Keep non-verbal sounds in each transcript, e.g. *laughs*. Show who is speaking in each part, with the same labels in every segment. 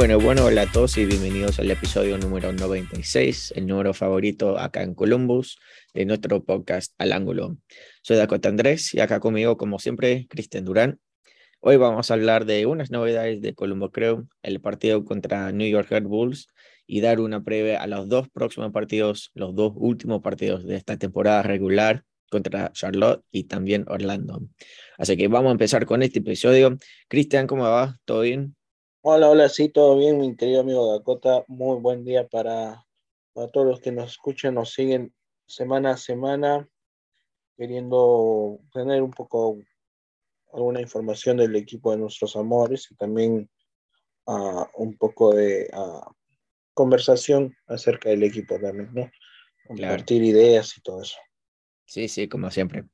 Speaker 1: Bueno, bueno, hola a todos y bienvenidos al episodio número 96, el número favorito acá en Columbus de nuestro podcast Al Ángulo. Soy Dakota Andrés y acá conmigo, como siempre, Cristian Durán. Hoy vamos a hablar de unas novedades de Colombo Crew, el partido contra New York Red Bulls y dar una previa a los dos próximos partidos, los dos últimos partidos de esta temporada regular contra Charlotte y también Orlando. Así que vamos a empezar con este episodio. Cristian, ¿cómo va? ¿Todo bien?
Speaker 2: Hola, hola, sí, todo bien, mi querido amigo Dakota. Muy buen día para, para todos los que nos escuchan, nos siguen semana a semana, queriendo tener un poco alguna información del equipo de nuestros amores y también uh, un poco de uh, conversación acerca del equipo también, ¿no? Compartir claro. ideas y todo eso.
Speaker 1: Sí, sí, como siempre.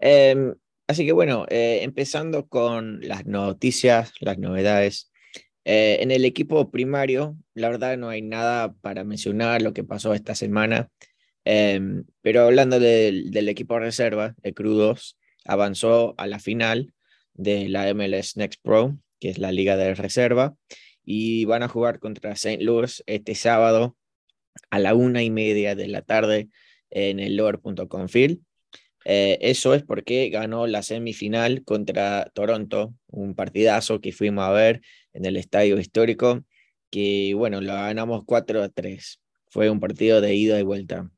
Speaker 1: Eh, Así que bueno, eh, empezando con las noticias, las novedades. Eh, en el equipo primario, la verdad no hay nada para mencionar lo que pasó esta semana, eh, pero hablando de, del equipo reserva, el Crudos avanzó a la final de la MLS Next Pro, que es la liga de reserva, y van a jugar contra St. Louis este sábado a la una y media de la tarde en el lower.com field. Eh, eso es porque ganó la semifinal contra Toronto, un partidazo que fuimos a ver en el estadio histórico, que bueno, lo ganamos 4 a 3. Fue un partido de ida y vuelta.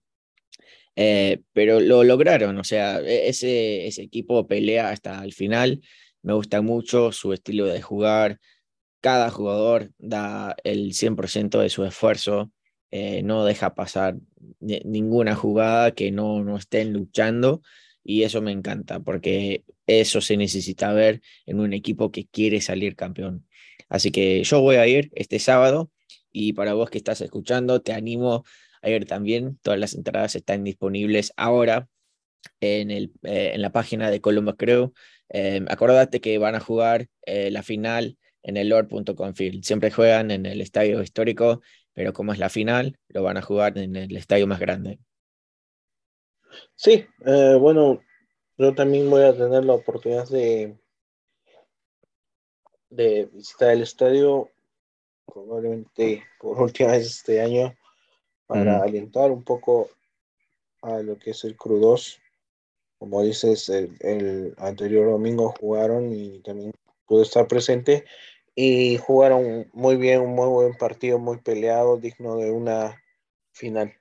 Speaker 1: Eh, pero lo lograron, o sea, e-, ese, ese equipo pelea hasta el final. Me gusta mucho su estilo de jugar. Cada jugador da el 100% de su esfuerzo. Eh, no deja pasar ninguna jugada que no, no estén luchando y eso me encanta porque eso se necesita ver en un equipo que quiere salir campeón. Así que yo voy a ir este sábado y para vos que estás escuchando, te animo a ir también. Todas las entradas están disponibles ahora en, el, eh, en la página de Columbus Crew. Eh, acordate que van a jugar eh, la final en el Lord.com Field. Siempre juegan en el estadio histórico pero como es la final, lo van a jugar en el estadio más grande.
Speaker 2: Sí, eh, bueno, yo también voy a tener la oportunidad de, de visitar el estadio, probablemente por *laughs* última vez este año, para uh -huh. alentar un poco a lo que es el Crudos. Como dices, el, el anterior domingo jugaron y también pude estar presente y jugaron muy bien, un muy buen partido, muy peleado, digno de una final.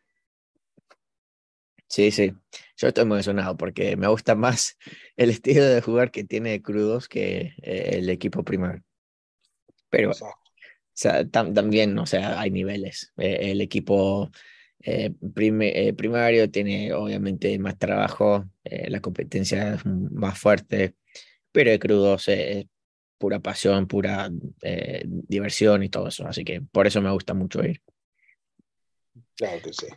Speaker 1: Sí, sí, yo estoy emocionado porque me gusta más *laughs* el estilo de jugar que tiene Crudos que eh, el equipo primario. Pero o sea, tam también, o sea, hay niveles. Eh, el equipo eh, eh, primario tiene obviamente más trabajo, la competencia es más fuerte, pero el Crudos es pura pasión, pura eh, diversión y todo eso. Así que por eso me gusta mucho ir.
Speaker 2: Claro que sí.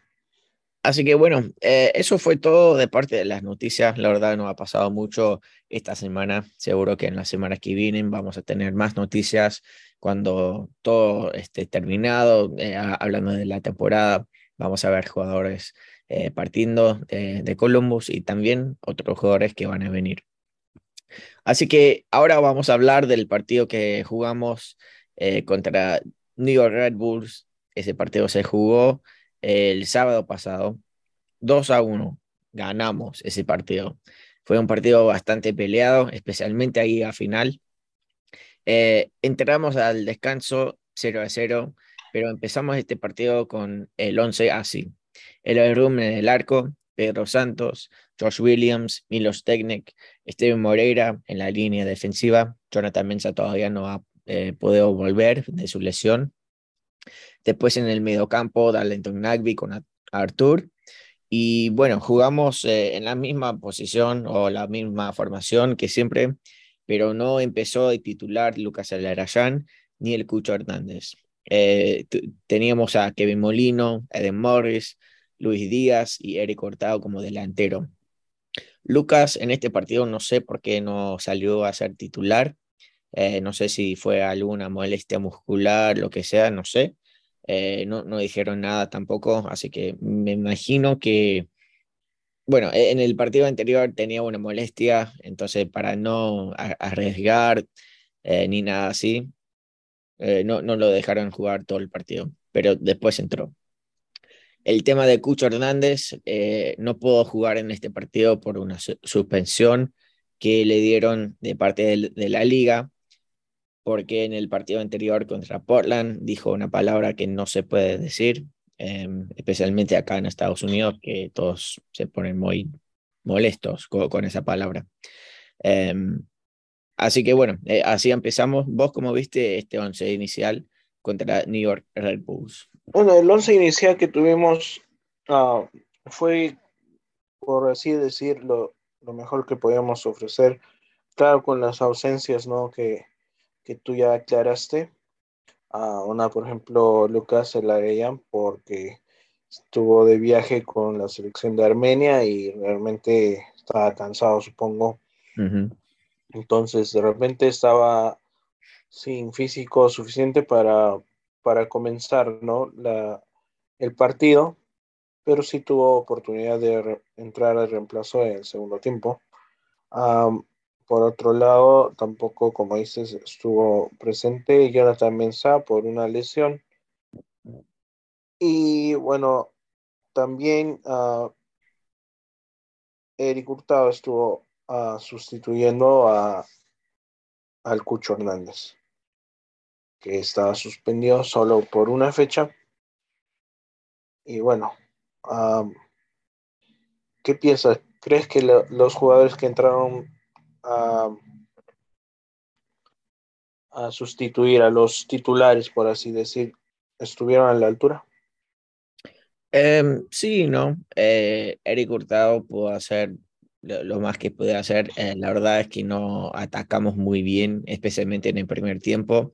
Speaker 1: Así que bueno, eh, eso fue todo de parte de las noticias. La verdad no ha pasado mucho esta semana. Seguro que en las semanas que vienen vamos a tener más noticias cuando todo esté terminado. Eh, hablando de la temporada, vamos a ver jugadores eh, partiendo de, de Columbus y también otros jugadores que van a venir. Así que ahora vamos a hablar del partido que jugamos eh, contra New York Red Bulls. Ese partido se jugó el sábado pasado. 2 a 1. Ganamos ese partido. Fue un partido bastante peleado, especialmente ahí a final. Eh, entramos al descanso 0 a 0, pero empezamos este partido con el 11 así. El room en el arco, Pedro Santos, Josh Williams, Milos Technic, Steven Moreira en la línea defensiva. Jonathan Mensa todavía no ha eh, podido volver de su lesión. Después en el mediocampo, Darlington Nagby con Artur. Y bueno, jugamos eh, en la misma posición o la misma formación que siempre, pero no empezó de titular Lucas Alarayán ni el Cucho Hernández. Eh, teníamos a Kevin Molino, Eden Morris, Luis Díaz y Eric Hurtado como delantero. Lucas en este partido no sé por qué no salió a ser titular. Eh, no sé si fue alguna molestia muscular, lo que sea, no sé. Eh, no, no dijeron nada tampoco, así que me imagino que, bueno, en el partido anterior tenía una molestia, entonces para no arriesgar eh, ni nada así, no, no lo dejaron jugar todo el partido, pero después entró. El tema de Cucho Hernández, no pudo jugar en este partido por una suspensión que le dieron de parte de, la liga, porque en el partido anterior contra Portland dijo una palabra que no se puede decir, em, especialmente acá en Estados Unidos, que todos se ponen muy molestos con, esa palabra. Em, así que bueno, eh, así empezamos. ¿Vos cómo viste este once inicial contra New York Red Bulls?
Speaker 2: Bueno, el once inicial que tuvimos ah, fue, por así decirlo, lo mejor que podíamos ofrecer. Claro, con las ausencias ¿no? que, que tú ya aclaraste. a una, por ejemplo, Lucas Elareyan, porque estuvo de viaje con la selección de Armenia y realmente estaba cansado, supongo. Entonces, de repente estaba sin físico suficiente para, para comenzar ¿no? la, el partido pero sí tuvo oportunidad de entrar al reemplazo en el segundo tiempo. por otro lado, tampoco, como dices, estuvo presente Jonathan Mensah por una lesión. Y bueno, también uh, Eric Hurtado estuvo uh, sustituyendo a, al Cucho Hernández, que estaba suspendido solo por una fecha. Y bueno, ¿Qué piensas? ¿Crees que los jugadores que entraron a, sustituir a los titulares, por así decir, estuvieron a la altura?
Speaker 1: Em, sí, no. Eh, Eric Hurtado pudo hacer lo, más que puede hacer. Eh, la verdad es que no atacamos muy bien, especialmente en el primer tiempo.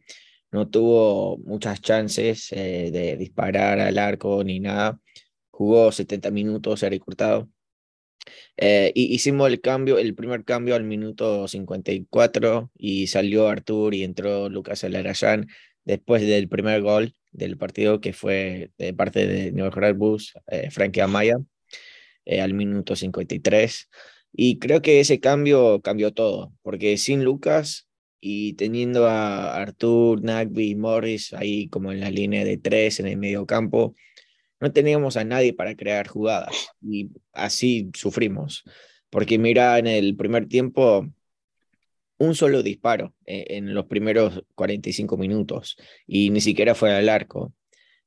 Speaker 1: No tuvo muchas chances eh, de disparar al arco ni nada jugó 70 minutos, Eric Hurtado. Eh, hicimos el cambio, el primer cambio al minuto 54 y salió Artur y entró Lucas Alarayán después del primer gol del partido que fue de parte de New York Bulls, eh, Frankie Amaya, eh, al minuto 53. Y creo que ese cambio cambió todo, porque sin Lucas y teniendo a Artur, Nagby y Morris ahí como en la línea de tres en el medio campo, no teníamos a nadie para crear jugadas y así sufrimos. Porque mira, en el primer tiempo, un solo disparo eh, en los primeros 45 minutos y ni siquiera fue al arco.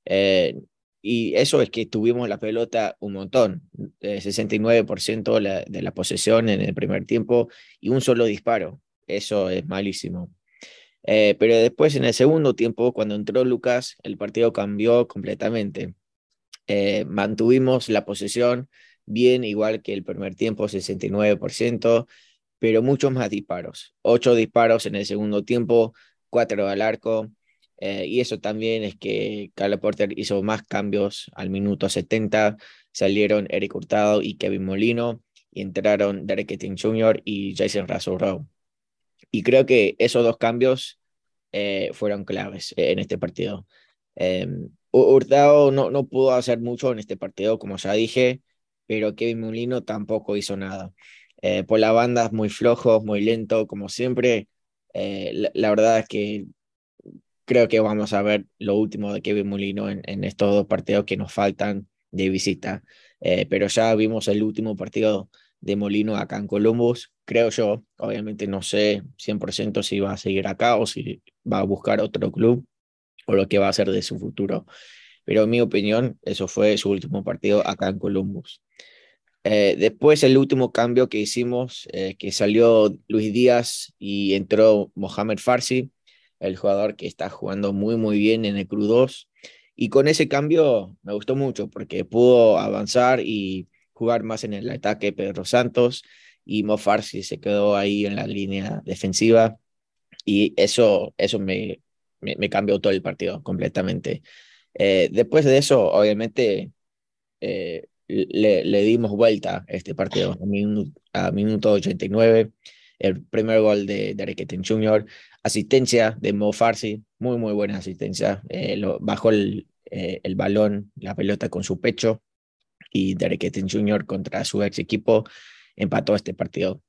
Speaker 1: Eh, y eso es que tuvimos la pelota un montón, 69% de la, de la posesión en el primer tiempo y un solo disparo. Eso es malísimo. Eh, pero después en el segundo tiempo, cuando entró Lucas, el partido cambió completamente. Eh, mantuvimos la posesión bien, igual que el primer tiempo, 69%, pero muchos más disparos. Ocho disparos en el segundo tiempo, cuatro al arco. Eh, y eso también es que Carla Porter hizo más cambios al minuto 70. Salieron Eric Hurtado y Kevin Molino y entraron Derek Etting Jr. y Jason Russell Y creo que esos dos cambios eh, fueron claves en este partido. Em, Hurtado no, no pudo hacer mucho en este partido, como ya dije, pero Kevin Molino tampoco hizo nada. Eh, por la banda muy flojo, muy lento, como siempre. Eh, la, verdad es que creo que vamos a ver lo último de Kevin Molino en, en estos dos partidos que nos faltan de visita. Eh, pero ya vimos el último partido de Molino acá en Columbus, creo yo. Obviamente no sé 100% si va a seguir acá o si va a buscar otro club o lo que va a ser de su futuro. Pero en mi opinión, eso fue su último partido acá en Columbus. Eh, después el último cambio que hicimos, eh, que salió Luis Díaz y entró Mohamed Farsi, el jugador que está jugando muy muy bien en el Cru 2. Y con ese cambio me gustó mucho porque pudo avanzar y jugar más en el ataque Pedro Santos y Mo Farsi se quedó ahí en la línea defensiva y eso, eso me, me, cambió todo el partido completamente. Eh, después de eso, obviamente, eh, le, dimos vuelta este partido a minuto, a minuto 89. El primer gol de Derek Etten Jr., asistencia de Mo Farsi, muy, muy buena asistencia. Eh, bajó el, el, balón, la pelota con su pecho y Derek Etten Jr. contra su ex equipo empató este partido.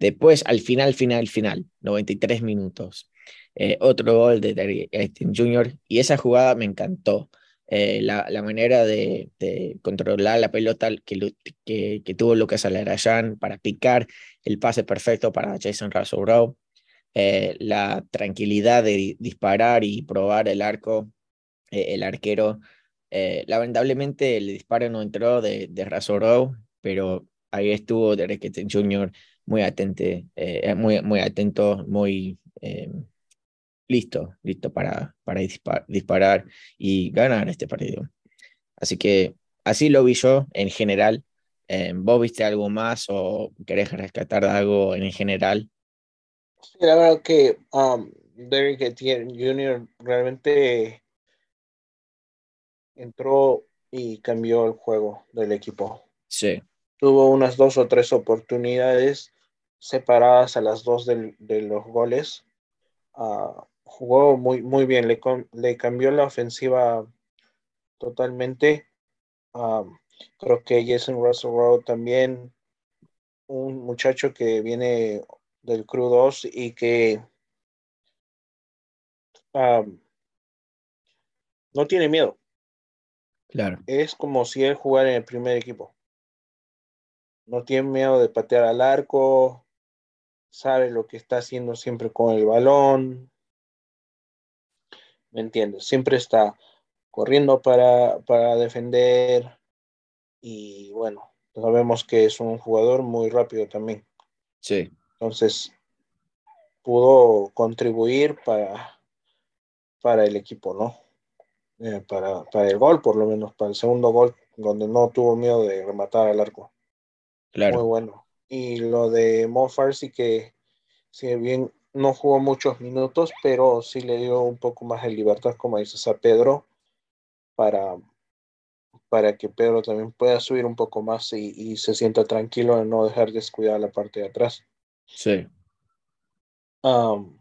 Speaker 1: Después, al final, final, final, 93 minutos, eh, otro gol de Derrick Einstein Jr. y esa jugada me encantó. Eh, la, la, manera de, de, controlar la pelota que, que, tuvo Lucas Alarayan para picar el pase perfecto para Jason Russell eh, la tranquilidad de disparar y probar el arco, el arquero. Lamentablemente el disparo no entró de, de pero ahí estuvo Derek Jr. muy atento, muy, muy atento, muy listo, listo para, para disparar y ganar este partido. Así que así lo vi yo en general. Eh, ¿Vos viste algo más o querés rescatar algo en general?
Speaker 2: Sí, la verdad que um, Derrick Etienne Jr. realmente entró y cambió el juego del equipo.
Speaker 1: Sí.
Speaker 2: Tuvo unas dos o tres oportunidades separadas a las dos de los goles. Uh, jugó muy, muy bien, le, le cambió la ofensiva totalmente. Um, creo que Jason Russell Rowe también, un muchacho que viene del Crew 2 y que um, no tiene miedo.
Speaker 1: Claro.
Speaker 2: Es como si él jugara en el primer equipo. No tiene miedo de patear al arco, sabe lo que está haciendo siempre con el balón, ¿me entiendes? Siempre está corriendo para, para defender y bueno, sabemos que es un jugador muy rápido también.
Speaker 1: Sí.
Speaker 2: Entonces, pudo contribuir para, para el equipo, ¿no? Eh, para, para el gol, por lo menos, para el segundo gol, donde no tuvo miedo de rematar al arco.
Speaker 1: Claro.
Speaker 2: Muy bueno. Y lo de Mo Farsi, que si bien no jugó muchos minutos, pero sí le dio un poco más de libertad, como dices, a Pedro, para, para que Pedro también pueda subir un poco más y, y se sienta tranquilo en no dejar descuidar la parte de atrás.
Speaker 1: Sí.
Speaker 2: Um,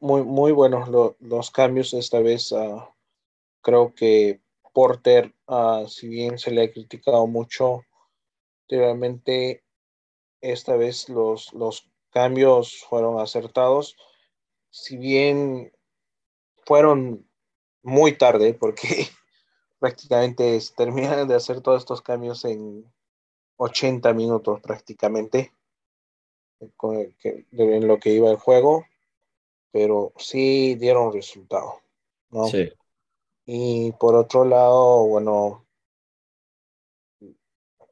Speaker 2: muy, muy buenos lo, los cambios esta vez. Uh, creo que Porter, uh, si bien se le ha criticado mucho, realmente esta vez los, los cambios fueron acertados, si bien fueron muy tarde, porque *laughs* prácticamente se terminan de hacer todos estos cambios en 80 minutos prácticamente, en lo que iba el juego, pero sí dieron resultado, ¿no?
Speaker 1: Sí.
Speaker 2: Y por otro lado, bueno,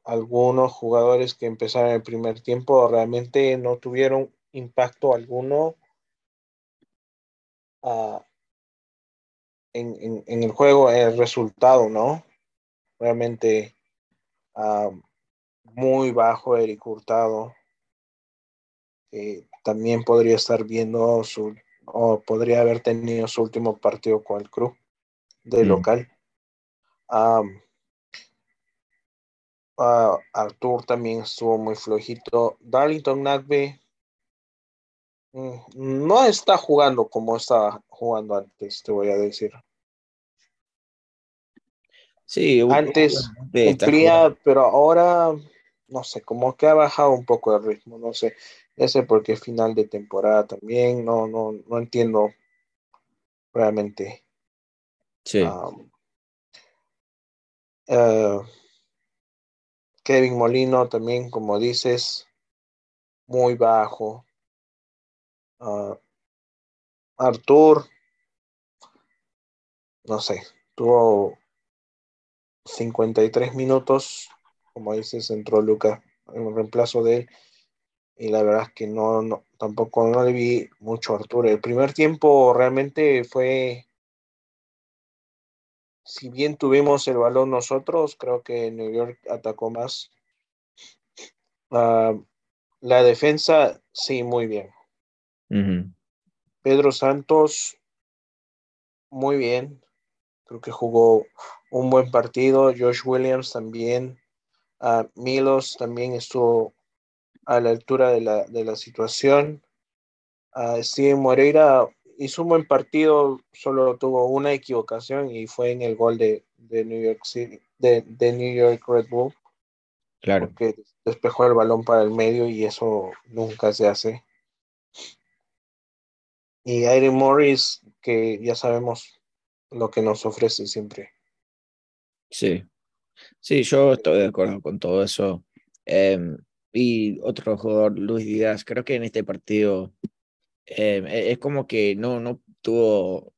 Speaker 2: algunos jugadores que empezaron el primer tiempo realmente no tuvieron impacto alguno uh, en, en, en, el juego, en el resultado, ¿no? Realmente uh, muy bajo Eric Hurtado. Eh, también podría estar viendo su, o podría haber tenido su último partido con el club de mm. local. Um, Uh, Artur también estuvo muy flojito. Darlington Nagbe mm, no está jugando como estaba jugando antes, te voy a decir.
Speaker 1: Sí,
Speaker 2: antes cumplía, pero ahora no sé, como que ha bajado un poco el ritmo, no sé, ese porque es final de temporada también, no, no, no entiendo realmente.
Speaker 1: Sí.
Speaker 2: Um, uh, Kevin Molino también, como dices, muy bajo. Uh, Artur, no sé, tuvo 53 minutos, como dices, entró Lucas en reemplazo de él. Y la verdad es que no, no, tampoco no le vi mucho a Arturo. El primer tiempo realmente fue si bien tuvimos el balón nosotros, creo que New York atacó más. Uh, la defensa, sí, muy bien.
Speaker 1: Uh -huh.
Speaker 2: Pedro Santos, muy bien. Creo que jugó un buen partido. Josh Williams también. Uh, Milos también estuvo a la altura de la, de la situación. Uh, Steven Moreira hizo un buen partido, solo tuvo una equivocación y fue en el gol de, de New York City, de, de, New York Red Bull.
Speaker 1: Claro.
Speaker 2: Porque despejó el balón para el medio y eso nunca se hace. y Irene Morris, que ya sabemos lo que nos ofrece siempre.
Speaker 1: Sí, sí, yo estoy de acuerdo con todo eso. Em, y otro jugador, Luis Díaz, creo que en este partido em, e, es como que no, no tuvo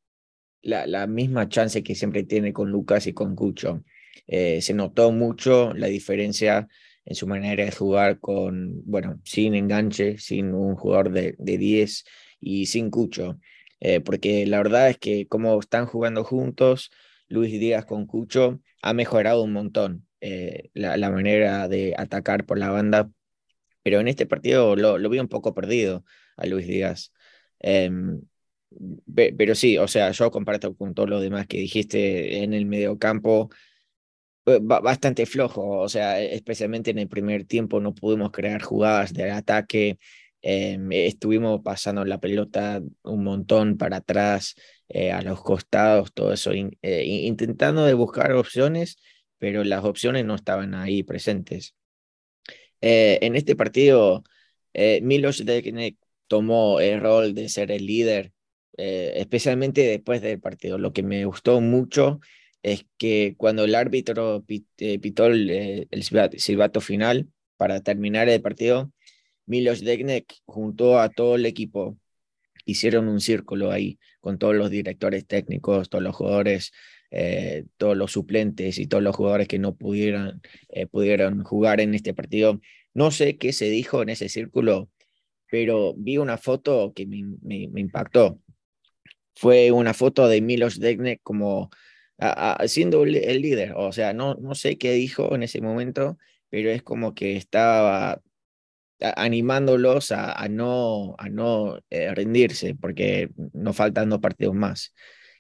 Speaker 1: la, la, misma chance que siempre tiene con Lucas y con Cucho. Eh, se notó mucho la diferencia en su manera de jugar con, bueno, sin enganche, sin un jugador de, de 10 y sin Cucho. Eh, porque la verdad es que como están jugando juntos, Luis Díaz con Cucho ha mejorado un montón eh, la, la, manera de atacar por la banda, pero en este partido lo, lo vi un poco perdido a Luis Díaz. Em, pero sí, o sea, yo comparto con todo lo demás que dijiste en el mediocampo, bastante flojo, o sea, especialmente en el primer tiempo no pudimos crear jugadas de ataque, em, estuvimos pasando la pelota un montón para atrás, eh, a los costados, todo eso, eh, intentando de buscar opciones, pero las opciones no estaban ahí presentes. Eh, en este partido, Milos Deknek tomó el rol de ser el líder, especialmente después del partido. Lo que me gustó mucho es que cuando el árbitro pitó el, silbato final para terminar el partido, Milos Deknek juntó a todo el equipo hicieron un círculo ahí con todos los directores técnicos, todos los jugadores, eh, todos los suplentes y todos los jugadores que no pudieran, eh, pudieron jugar en este partido. No sé qué se dijo en ese círculo, pero vi una foto que me, impactó. Fue una foto de Milos Degnek como siendo el líder, o sea, no, no sé qué dijo en ese momento, pero es como que estaba animándolos a, no, a no eh, rendirse, porque nos faltan dos partidos más.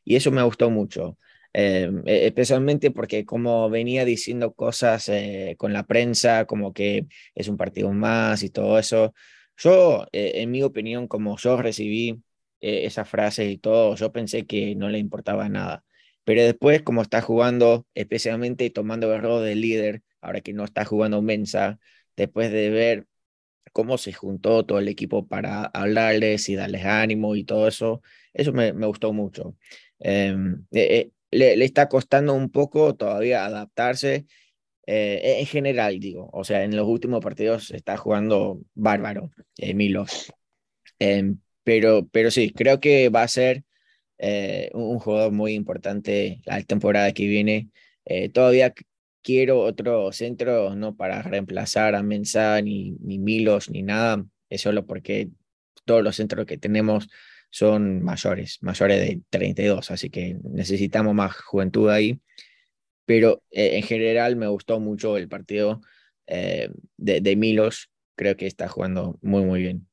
Speaker 1: Y eso me gustó mucho, eh, e, especialmente porque como venía diciendo cosas eh, con la prensa, como que es un partido más y todo eso, yo, en mi opinión, como yo recibí esa frase y todo, yo pensé que no le importaba nada. Pero después, como está jugando, especialmente tomando el rol de líder, ahora que no está jugando Mensa, después de ver cómo se juntó todo el equipo para hablarles y darles ánimo y todo eso, eso me, me gustó mucho. Em, eh, eh, le, está costando un poco todavía adaptarse, eh, en general digo, o sea, en los últimos partidos está jugando bárbaro, Milos. Em, pero, pero sí, creo que va a ser un jugador muy importante la temporada que viene. todavía quiero otro centro, no para reemplazar a Mensah, ni, ni Milos, ni nada, es solo porque todos los centros que tenemos son mayores, mayores de 32, así que necesitamos más juventud ahí. Pero eh, en general me gustó mucho el partido eh, de, de, Milos, creo que está jugando muy, muy bien.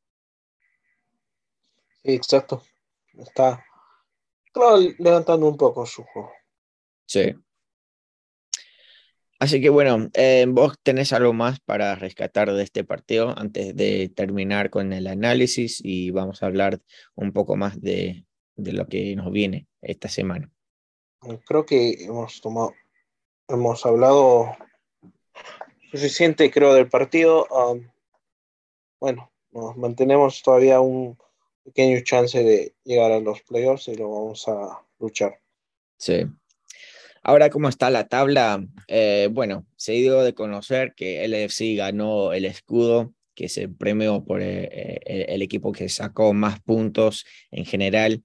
Speaker 2: Sí, exacto. Está levantando un poco su juego.
Speaker 1: Sí. Así que bueno, eh, vos tenés algo más para rescatar de este partido antes de terminar con el análisis y vamos a hablar un poco más de, de lo que nos viene esta semana.
Speaker 2: Creo que hemos tomado, hemos hablado suficiente, creo, del partido. Bueno, nos mantenemos todavía un pequeño chance de llegar a los playoffs y lo vamos a luchar.
Speaker 1: Sí, Ahora, ¿cómo está la tabla? Eh, bueno, se dio de conocer que el LFC ganó el escudo, que se premió por eh, eh, el, equipo que sacó más puntos en general.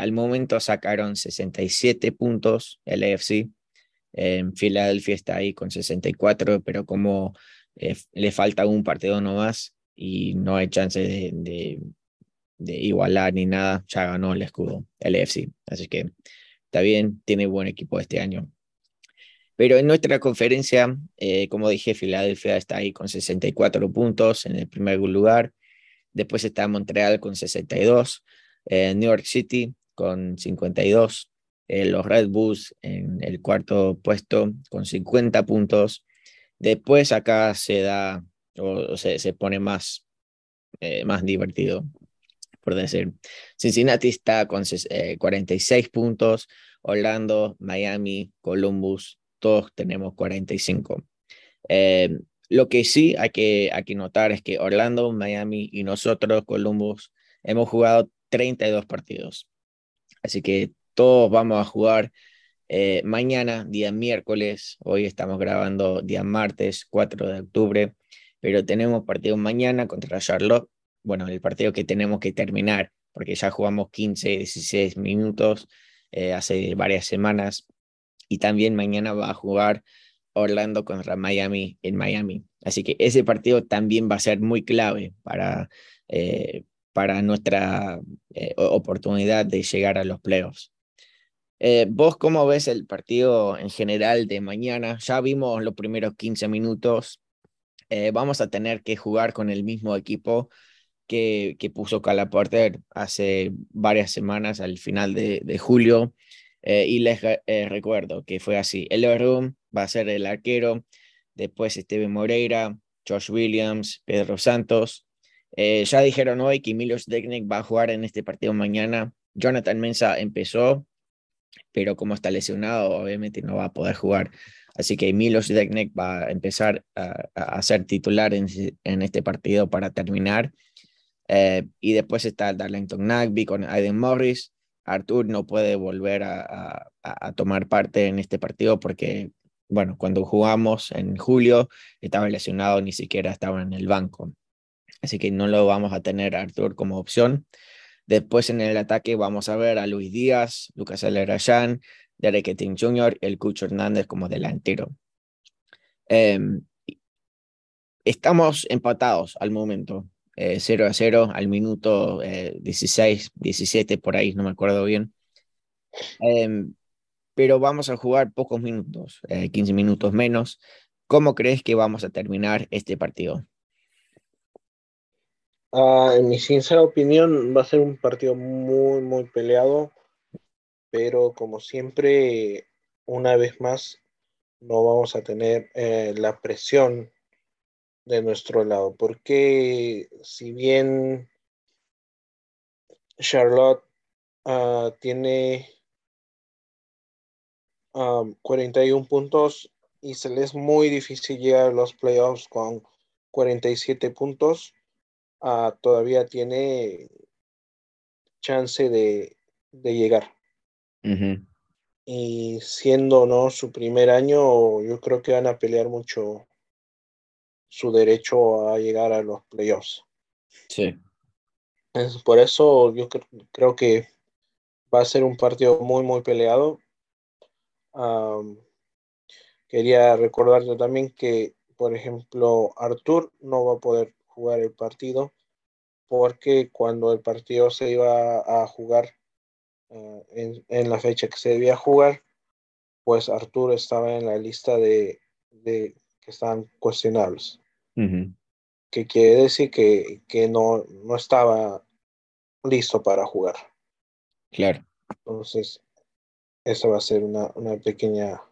Speaker 1: al momento sacaron 67 puntos el LFC. En Filadelfia está ahí con 64, pero como le falta un partido nomás y no hay chance de, de, de igualar ni nada, ya ganó el escudo, el LFC. Así que está bien, tiene buen equipo este año. Pero en nuestra conferencia, eh, como dije, Filadelfia está ahí con 64 puntos en el primer lugar. Después está Montreal con 62, eh, New York City con 52, eh, los Red Bulls en el cuarto puesto con 50 puntos. Después acá se da o se, se pone más, más divertido por decir. Cincinnati está con 46 puntos, Orlando, Miami, Columbus, todos tenemos 45. Eh, lo que sí hay que, hay que notar es que Orlando, Miami y nosotros, Columbus, hemos jugado 32 partidos. Así que todos vamos a jugar eh, mañana, día miércoles. Hoy estamos grabando día martes, 4 de octubre, pero tenemos partido mañana contra Charlotte. Bueno, el partido que tenemos que terminar, porque ya jugamos 15, 16 minutos eh, hace varias semanas. Y también mañana va a jugar Orlando contra Miami en Miami. Así que ese partido también va a ser muy clave para, eh, para nuestra oportunidad de llegar a los playoffs. Eh, ¿Vos cómo ves el partido en general de mañana? Ya vimos los primeros 15 minutos. vamos a tener que jugar con el mismo equipo que, que puso Calaporter hace varias semanas al final de, de julio. y les recuerdo que fue así. El Room va a ser el arquero, después Steven Moreira, Josh Williams, Pedro Santos. Eh, ya dijeron hoy que Milos Deknek va a jugar en este partido mañana. Jonathan Mensa empezó, pero como está lesionado, obviamente no va a poder jugar. Así que Milos Deknek va a empezar a, ser titular en, este partido para terminar. Eh, y después está Darlington Nagby con Aiden Morris. Artur no puede volver a, tomar parte en este partido porque bueno, cuando jugamos en julio estaba lesionado, ni siquiera estaba en el banco. Así que no lo vamos a tener a Artur como opción. Después en el ataque vamos a ver a Luis Díaz, Lucas Alerayán, Derek Etting Jr., el Cucho Hernández como delantero. Em, estamos empatados al momento, 0 eh, a 0 al minuto 16, eh, 17, por ahí, no me acuerdo bien. Em, pero vamos a jugar pocos minutos, 15 eh, minutos menos. ¿Cómo crees que vamos a terminar este partido?
Speaker 2: Ah, en mi sincera opinión, va a ser un partido muy, muy peleado, pero como siempre, una vez más, no vamos a tener eh, la presión de nuestro lado, porque si bien Charlotte ah, tiene 41 puntos y se les es muy difícil llegar a los playoffs con 47 puntos. Uh, todavía tiene chance de, de llegar. Y siendo no su primer año, yo creo que van a pelear mucho su derecho a llegar a los playoffs.
Speaker 1: Sí.
Speaker 2: Es por eso yo creo que va a ser un partido muy, muy peleado quería recordarte también que, por ejemplo, Artur no va a poder jugar el partido porque cuando el partido se iba a jugar eh, en, la fecha que se debía jugar, pues Artur estaba en la lista de, que estaban cuestionables. Que quiere decir que, que no, no estaba listo para jugar.
Speaker 1: Claro.
Speaker 2: Entonces, eso va a ser una, pequeña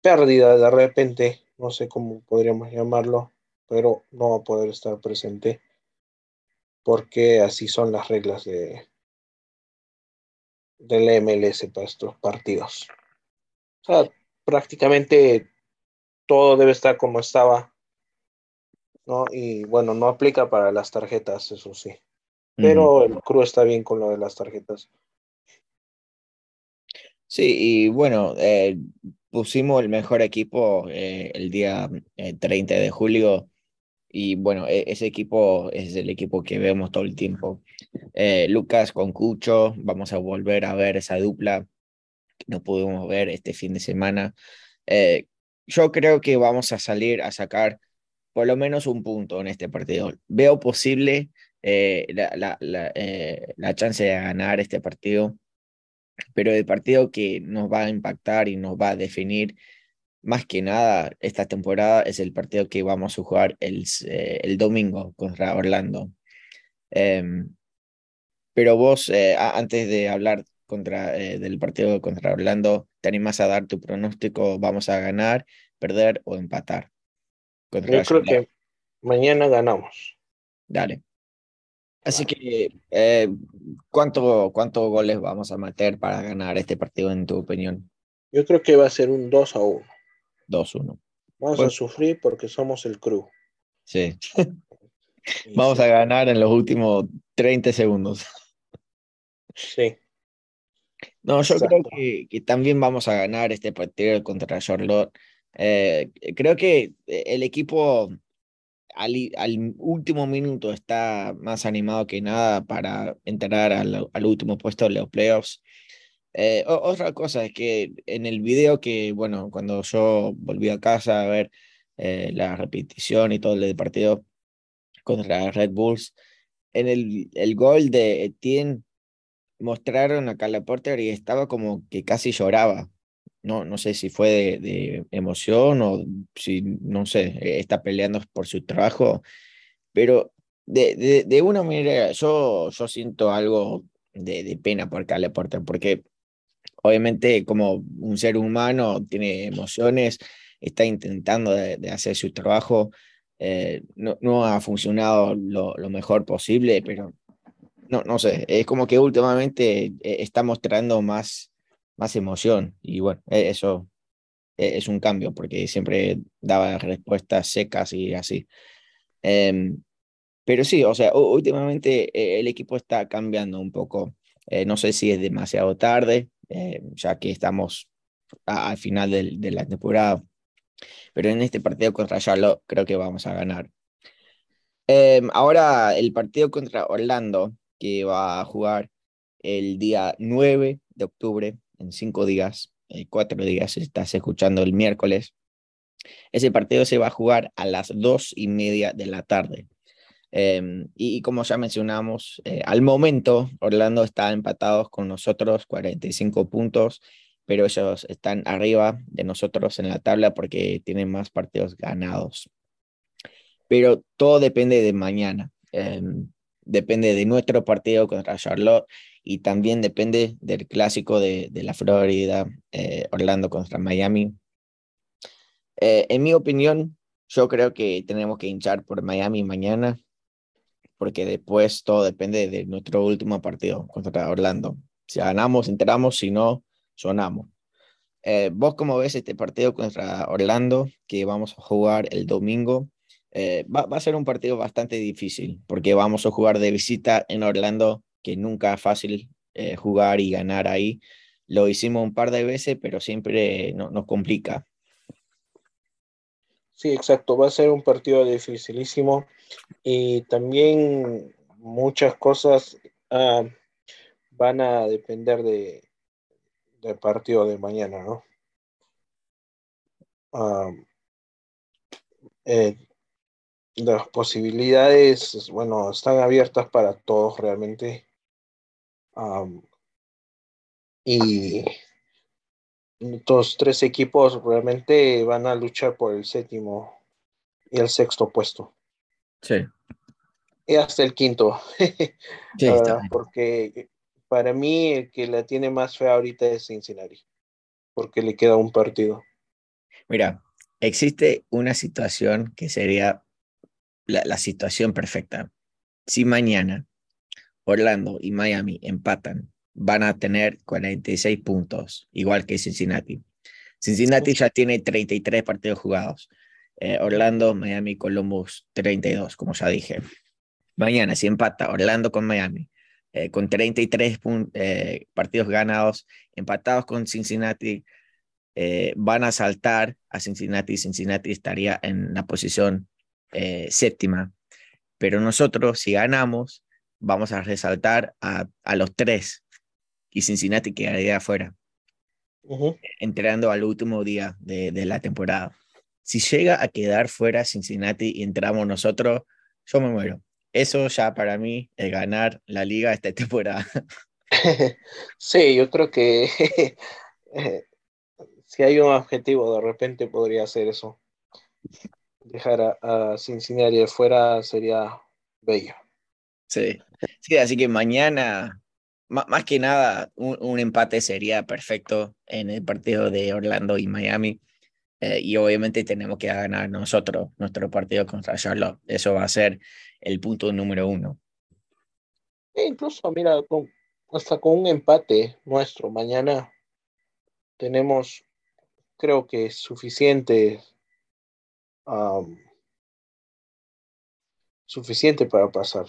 Speaker 2: pérdida de repente, no sé cómo podríamos llamarlo, pero no va a poder estar presente porque así son las reglas de del MLS para estos partidos. O sea, prácticamente todo debe estar como estaba, ¿no? Y bueno, no aplica para las tarjetas, eso sí. Pero el crew está bien con lo de las tarjetas.
Speaker 1: Sí, y bueno, eh, pusimos el mejor equipo eh, el día 30 eh, de julio y bueno, e, ese equipo es el equipo que vemos todo el tiempo. Lucas con Cucho, vamos a volver a ver esa dupla que no pudimos ver este fin de semana. yo creo que vamos a salir a sacar por lo menos un punto en este partido. Veo posible la, la, la, la chance de ganar este partido pero el partido que nos va a impactar y nos va a definir más que nada esta temporada es el partido que vamos a jugar el, eh, el domingo contra Orlando. Em, pero vos, eh, antes de hablar contra, eh, del partido contra Orlando, ¿te animas a dar tu pronóstico? ¿Vamos a ganar, perder o empatar?
Speaker 2: Yo creo que mañana ganamos.
Speaker 1: Dale. Así que, eh, ¿cuánto, ¿cuántos goles vamos a meter para ganar este partido, en tu opinión?
Speaker 2: Yo creo que va a ser un 2 a 1.
Speaker 1: 2-1.
Speaker 2: Vamos a sufrir porque somos el crew.
Speaker 1: Sí. *laughs* *laughs* vamos a ganar en los últimos 30 segundos.
Speaker 2: Sí.
Speaker 1: No, yo creo que, que, también vamos a ganar este partido contra Charlotte. Eh, creo que el equipo al, al, último minuto está más animado que nada para entrar al, al último puesto de los playoffs. Eh, otra cosa es que en el video que, bueno, cuando yo volví a casa a ver eh, la repetición y todo el partido contra Red Bulls, en el, el gol de Etienne mostraron a Carla Porter y estaba como que casi lloraba. No, no sé si fue de, de emoción o si, no sé, está peleando por su trabajo, pero de, de, de una manera yo, yo siento algo de, de pena por Carla Porter, porque obviamente como un ser humano tiene emociones, está intentando de, hacer su trabajo, eh, no, ha funcionado lo, lo, mejor posible, pero no, no sé, es como que últimamente eh, está mostrando más, más emoción y bueno, e, eso e, es un cambio porque siempre daba respuestas secas y así. Em, pero sí, o sea, últimamente eh, el equipo está cambiando un poco. no sé si es demasiado tarde, eh, ya que estamos al final de la temporada. Pero en este partido contra Charlotte creo que vamos a ganar. Em, ahora el partido contra Orlando, que va a jugar el día 9 de octubre, en cinco días, eh, cuatro días, estás escuchando el miércoles. Ese partido se va a jugar a las dos y media de la tarde. Em, y, como ya mencionamos, eh, al momento Orlando está empatados con nosotros 45 puntos, pero ellos están arriba de nosotros en la tabla porque tienen más partidos ganados. Pero todo depende de mañana. Em, depende de nuestro partido contra Charlotte y también depende del clásico de, de la Florida, eh, Orlando contra Miami. Eh, en mi opinión, yo creo que tenemos que hinchar por Miami mañana porque después todo depende de nuestro último partido contra Orlando. Si ganamos, enteramos, si no, sonamos. Eh, ¿Vos cómo ves este partido contra Orlando que vamos a jugar el domingo? Eh, va, a ser un partido bastante difícil porque vamos a jugar de visita en Orlando, que nunca es fácil eh, jugar y ganar ahí. Lo hicimos un par de veces, pero siempre no, nos complica.
Speaker 2: Sí, exacto. Va a ser un partido dificilísimo y también muchas cosas uh, van a depender de, del partido de mañana, ¿no? Uh, eh, las posibilidades, bueno, están abiertas para todos realmente. Um, y estos tres equipos realmente van a luchar por el séptimo y el sexto puesto.
Speaker 1: Sí.
Speaker 2: Y hasta el quinto. *laughs* sí, porque para mí el que la tiene más fea ahorita es Cincinnati, porque le queda un partido.
Speaker 1: Mira, existe una situación que sería la, la situación perfecta. Si mañana Orlando y Miami empatan, van a tener 46 puntos, igual que Cincinnati. Cincinnati ya tiene 33 partidos jugados. Eh, Orlando, Miami, Columbus, 32, como ya dije. Mañana, si empata Orlando con Miami, eh, con 33 eh, partidos ganados, empatados con Cincinnati, van a saltar a Cincinnati. Cincinnati estaría en la posición séptima. Pero nosotros, si ganamos, vamos a resaltar a, a los tres y Cincinnati quedaría afuera, entrando al último día de, de la temporada si llega a quedar fuera Cincinnati y entramos nosotros, yo me muero. Eso ya para mí es ganar la liga esta *laughs* temporada.
Speaker 2: Sí, yo creo que *laughs* si hay un objetivo, de repente podría ser eso. Dejar a, Cincinnati fuera sería bello.
Speaker 1: Sí, sí así que mañana, más, que nada, un empate sería perfecto en el partido de Orlando y Miami eh, y obviamente tenemos que ganar nosotros nuestro partido contra Charlotte. Eso va a ser el punto número uno.
Speaker 2: E incluso, mira, hasta con un empate nuestro mañana tenemos, creo que suficiente, suficiente para pasar.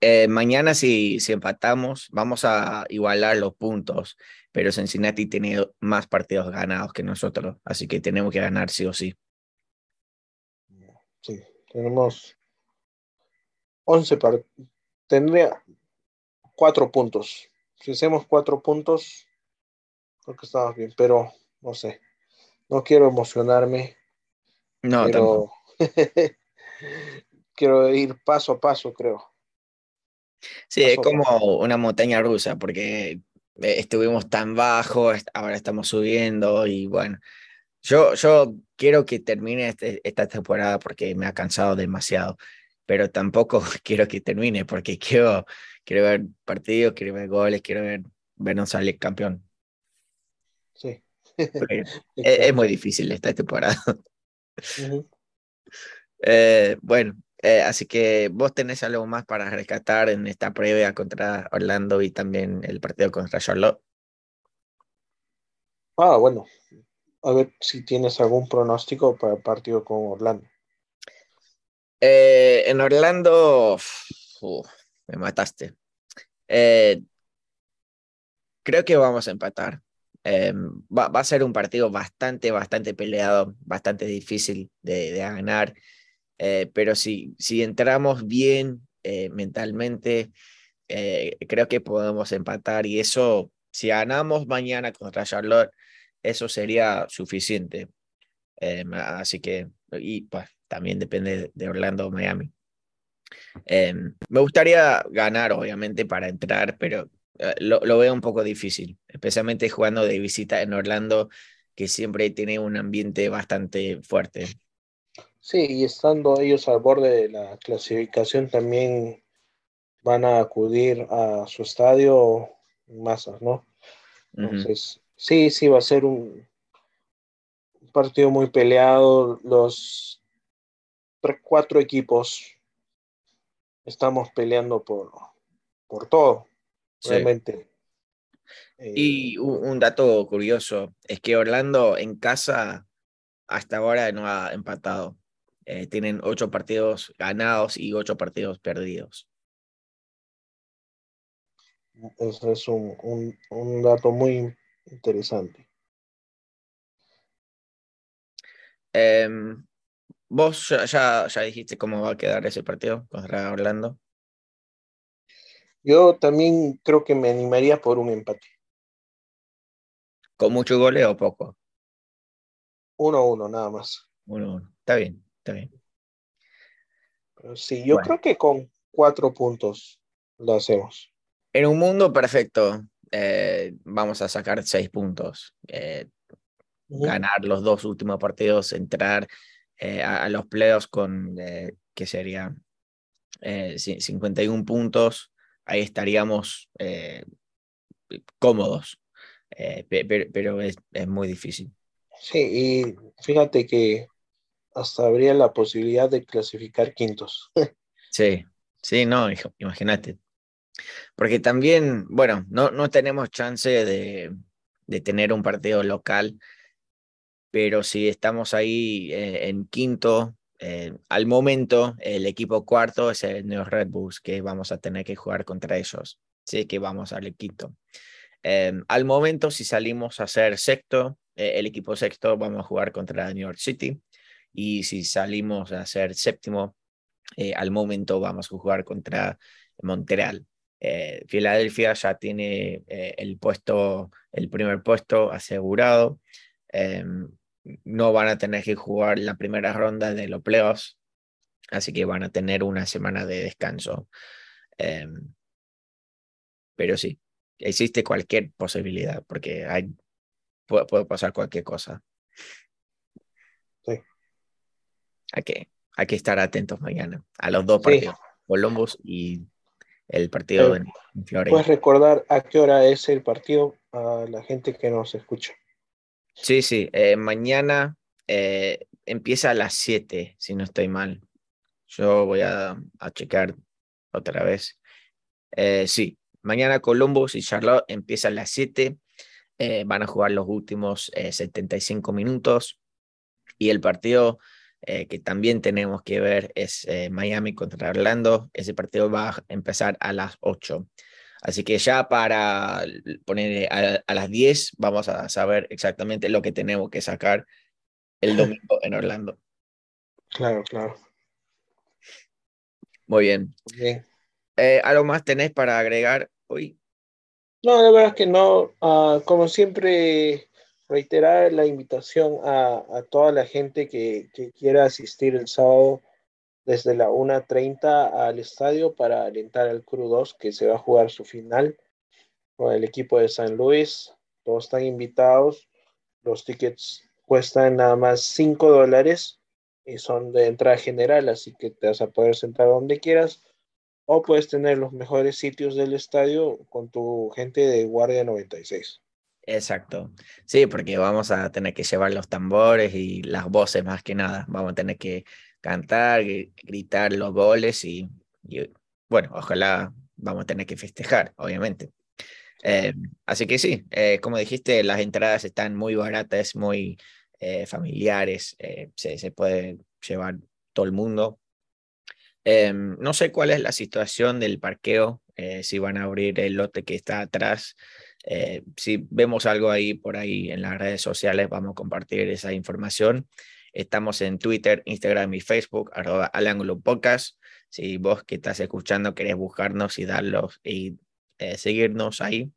Speaker 1: Eh, mañana si, si empatamos, vamos a igualar los puntos, pero Cincinnati tiene más partidos ganados que nosotros, así que tenemos que ganar sí o sí.
Speaker 2: Sí, tenemos 11 partidos. Tendría cuatro puntos. Si hacemos cuatro puntos, creo que estamos bien, pero no sé. No quiero emocionarme.
Speaker 1: No,
Speaker 2: pero *laughs* quiero ir paso a paso, creo.
Speaker 1: Sí, es como una montaña rusa, porque eh, estuvimos tan bajo, ahora estamos subiendo y bueno, yo, yo quiero que termine este, esta temporada porque me ha cansado demasiado, pero tampoco *laughs* quiero que termine porque quiero, quiero ver partidos, quiero ver goles, quiero ver vernos salir campeón.
Speaker 2: Sí. *laughs*
Speaker 1: es, muy difícil esta temporada. *laughs* Eh, bueno, eh, así que vos tenés algo más para rescatar en esta previa contra Orlando y también el partido contra Charlotte.
Speaker 2: Ah, bueno. A ver si tienes algún pronóstico para el partido con Orlando.
Speaker 1: Eh, en Orlando, me mataste. Eh, creo que vamos a empatar. Va, va, a ser un partido bastante, bastante peleado, bastante difícil de, de ganar. Eh, pero si, si entramos bien eh, mentalmente, eh, creo que podemos empatar y eso, si ganamos mañana contra Charlotte, eso sería suficiente. así que, y pues también depende de Orlando o Miami. me gustaría ganar, obviamente, para entrar, pero lo, lo, veo un poco difícil, especialmente jugando de visita en Orlando, que siempre tiene un ambiente bastante fuerte.
Speaker 2: Sí, y estando ellos al borde de la clasificación también van a acudir a su estadio masas, ¿no? Entonces, sí, sí, va a ser un partido muy peleado. Los cuatro equipos estamos peleando por, por todo, realmente.
Speaker 1: Y un dato curioso es que Orlando en casa hasta ahora no ha empatado. Eh, tienen ocho partidos ganados y ocho partidos perdidos.
Speaker 2: Eso es un, un, un dato muy interesante.
Speaker 1: Um, ¿Vos ya, ya dijiste cómo va a quedar ese partido contra Orlando?
Speaker 2: Yo también creo que me animaría por un empate.
Speaker 1: ¿Con mucho gole o poco?
Speaker 2: Uno a uno, nada más.
Speaker 1: Uno a uno. Está bien.
Speaker 2: Sí, yo creo que con cuatro puntos lo hacemos.
Speaker 1: En un mundo perfecto, eh, vamos a sacar seis puntos. Eh, ganar los dos últimos partidos, entrar eh, a, los playoffs con, que sería 51 puntos. Ahí estaríamos cómodos, pero, pero es, es muy difícil.
Speaker 2: Sí, y fíjate que hasta habría la posibilidad de clasificar quintos. *laughs*
Speaker 1: sí, sí, no, imagínate. Porque también, bueno, no, no tenemos chance de, de tener un partido local, pero si estamos ahí eh, en quinto, eh, al momento el equipo cuarto es el Neo Red Bulls, que vamos a tener que jugar contra ellos. Sí, que vamos al quinto. Eh, al momento, si salimos a ser sexto, el equipo sexto, vamos a jugar contra New York City y si salimos a ser séptimo, eh, al momento vamos a jugar contra Montreal. Eh, Filadelfia ya tiene eh, el puesto, el primer puesto asegurado. Em, no van a tener que jugar la primera ronda de los playoffs, así que van a tener una semana de descanso. Em, pero sí, existe cualquier posibilidad, porque hay, puede pasar cualquier cosa. Hay que, hay que estar atentos mañana a los dos partidos, Columbus y el partido en, Florida.
Speaker 2: ¿Puedes recordar a qué hora es el partido a la gente que nos escucha?
Speaker 1: Sí, sí, eh, mañana eh, empieza a las 7, si no estoy mal. Yo voy a, a checar otra vez. Eh, sí, mañana Columbus y Charlotte empiezan a las 7. van a jugar los últimos 75 minutos y el partido eh, que también tenemos que ver es eh, Miami contra Orlando. Ese partido va a empezar a las 8. Así que ya para poner a, a, las 10 vamos a saber exactamente lo que tenemos que sacar el *laughs* domingo en Orlando.
Speaker 2: Claro, claro.
Speaker 1: Muy bien.
Speaker 2: bien.
Speaker 1: Eh, ¿Algo más tenés para agregar hoy?
Speaker 2: No, la verdad es que no. Uh, como siempre, reiterar la invitación a, toda la gente que, quiera asistir el sábado desde la 1.30 al estadio para alentar al Crew 2 que se va a jugar su final con el equipo de San Luis. Todos están invitados. Los tickets cuestan nada más 5 dólares y son de entrada general, así que te vas a poder sentar donde quieras o puedes tener los mejores sitios del estadio con tu gente de Guardia 96.
Speaker 1: Exacto. Sí, porque vamos a tener que llevar los tambores y las voces más que nada. Vamos a tener que cantar, gritar los goles y, y bueno, ojalá vamos a tener que festejar, obviamente. Eh, así que sí, eh, como dijiste, las entradas están muy baratas, muy eh, familiares, eh, se, se, puede llevar todo el mundo. Eh, no sé cuál es la situación del parqueo, eh, si van a abrir el lote que está atrás. Si vemos algo ahí por ahí en las redes sociales, vamos a compartir esa información. Estamos en Twitter, Instagram y Facebook, arroba al ángulo podcast. Si vos que estás escuchando querés buscarnos y darlos y seguirnos ahí,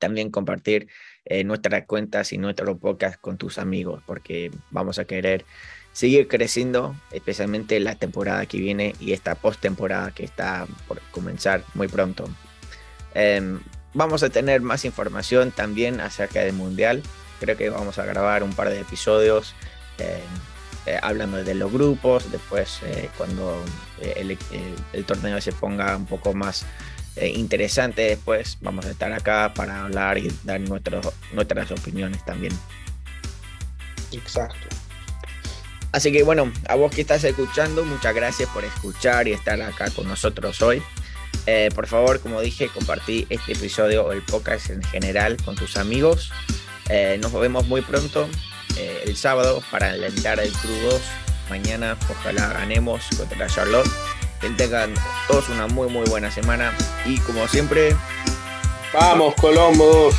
Speaker 1: también compartir eh, nuestras cuentas y nuestro podcast con tus amigos, porque vamos a querer seguir creciendo, especialmente la temporada que viene y esta post-temporada que está por comenzar muy pronto. Eh, vamos a tener más información también acerca del Mundial. Creo que vamos a grabar un par de episodios eh, eh hablando de los grupos, después eh, cuando el, el torneo se ponga un poco más interesante después. Vamos a estar acá para hablar y dar nuestro, nuestras opiniones también.
Speaker 2: Exacto.
Speaker 1: Así que bueno, a vos que estás escuchando, muchas gracias por escuchar y estar acá con nosotros hoy. Eh, por favor, como dije, compartí este episodio o el podcast en general con tus amigos. Eh, nos vemos muy pronto, eh, el sábado, para alentar el Crew Mañana, ojalá ganemos contra Charlotte que tengan todos una muy muy buena semana y como siempre...
Speaker 2: Vamos Colombos.